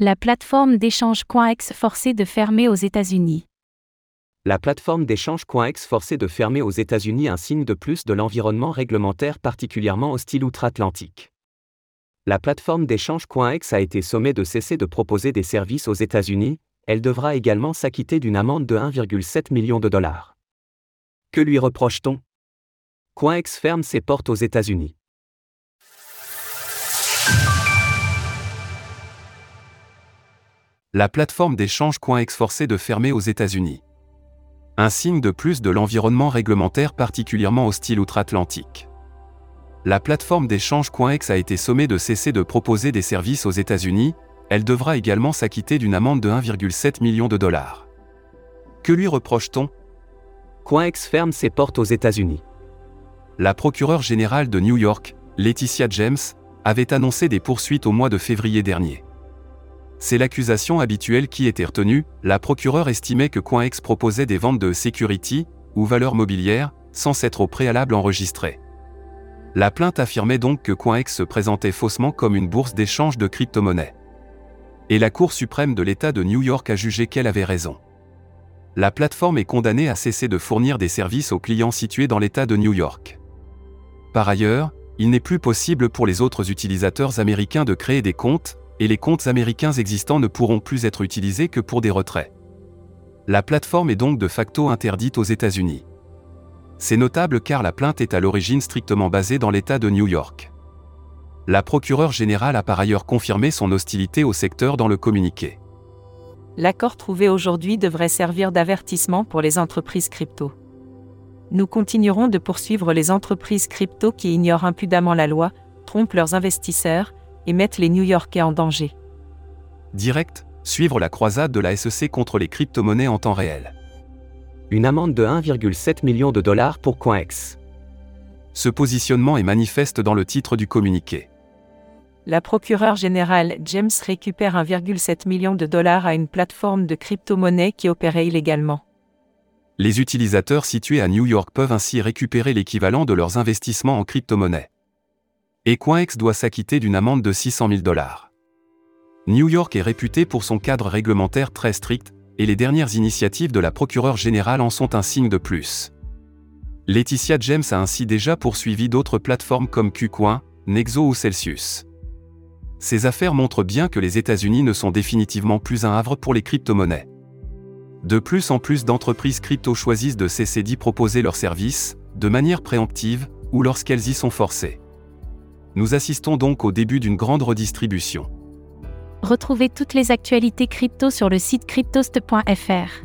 La plateforme d'échange CoinEx forcée de fermer aux États-Unis. La plateforme d'échange CoinEx forcée de fermer aux États-Unis un signe de plus de l'environnement réglementaire particulièrement hostile outre-Atlantique. La plateforme d'échange CoinEx a été sommée de cesser de proposer des services aux États-Unis, elle devra également s'acquitter d'une amende de 1,7 million de dollars. Que lui reproche-t-on? CoinEx ferme ses portes aux États-Unis. La plateforme d'échange CoinEx forcée de fermer aux États-Unis. Un signe de plus de l'environnement réglementaire particulièrement hostile outre-Atlantique. La plateforme d'échange CoinEx a été sommée de cesser de proposer des services aux États-Unis, elle devra également s'acquitter d'une amende de 1,7 million de dollars. Que lui reproche-t-on? CoinEx ferme ses portes aux États-Unis. La procureure générale de New York, Laetitia James, avait annoncé des poursuites au mois de février dernier. C'est l'accusation habituelle qui était retenue, la procureure estimait que CoinEx proposait des ventes de security, ou valeurs mobilières, sans s'être au préalable enregistré. La plainte affirmait donc que CoinEx se présentait faussement comme une bourse d'échange de crypto-monnaies. Et la Cour suprême de l'État de New York a jugé qu'elle avait raison. La plateforme est condamnée à cesser de fournir des services aux clients situés dans l'État de New York. Par ailleurs, il n'est plus possible pour les autres utilisateurs américains de créer des comptes, et les comptes américains existants ne pourront plus être utilisés que pour des retraits. La plateforme est donc de facto interdite aux États-Unis. C'est notable car la plainte est à l'origine strictement basée dans l'État de New York. La procureure générale a par ailleurs confirmé son hostilité au secteur dans le communiqué. L'accord trouvé aujourd'hui devrait servir d'avertissement pour les entreprises crypto. Nous continuerons de poursuivre les entreprises crypto qui ignorent impudemment la loi, trompent leurs investisseurs et mettent les New-Yorkais en danger. Direct, suivre la croisade de la SEC contre les crypto-monnaies en temps réel. Une amende de 1,7 million de dollars pour CoinEx. Ce positionnement est manifeste dans le titre du communiqué la procureure générale James récupère 1,7 million de dollars à une plateforme de crypto-monnaie qui opérait illégalement. Les utilisateurs situés à New York peuvent ainsi récupérer l'équivalent de leurs investissements en crypto-monnaie. Et CoinEx doit s'acquitter d'une amende de 600 000 dollars. New York est réputé pour son cadre réglementaire très strict, et les dernières initiatives de la procureure générale en sont un signe de plus. Laetitia James a ainsi déjà poursuivi d'autres plateformes comme KuCoin, Nexo ou Celsius. Ces affaires montrent bien que les États-Unis ne sont définitivement plus un havre pour les crypto-monnaies. De plus en plus d'entreprises crypto choisissent de cesser d'y proposer leurs services, de manière préemptive, ou lorsqu'elles y sont forcées. Nous assistons donc au début d'une grande redistribution. Retrouvez toutes les actualités crypto sur le site cryptost.fr.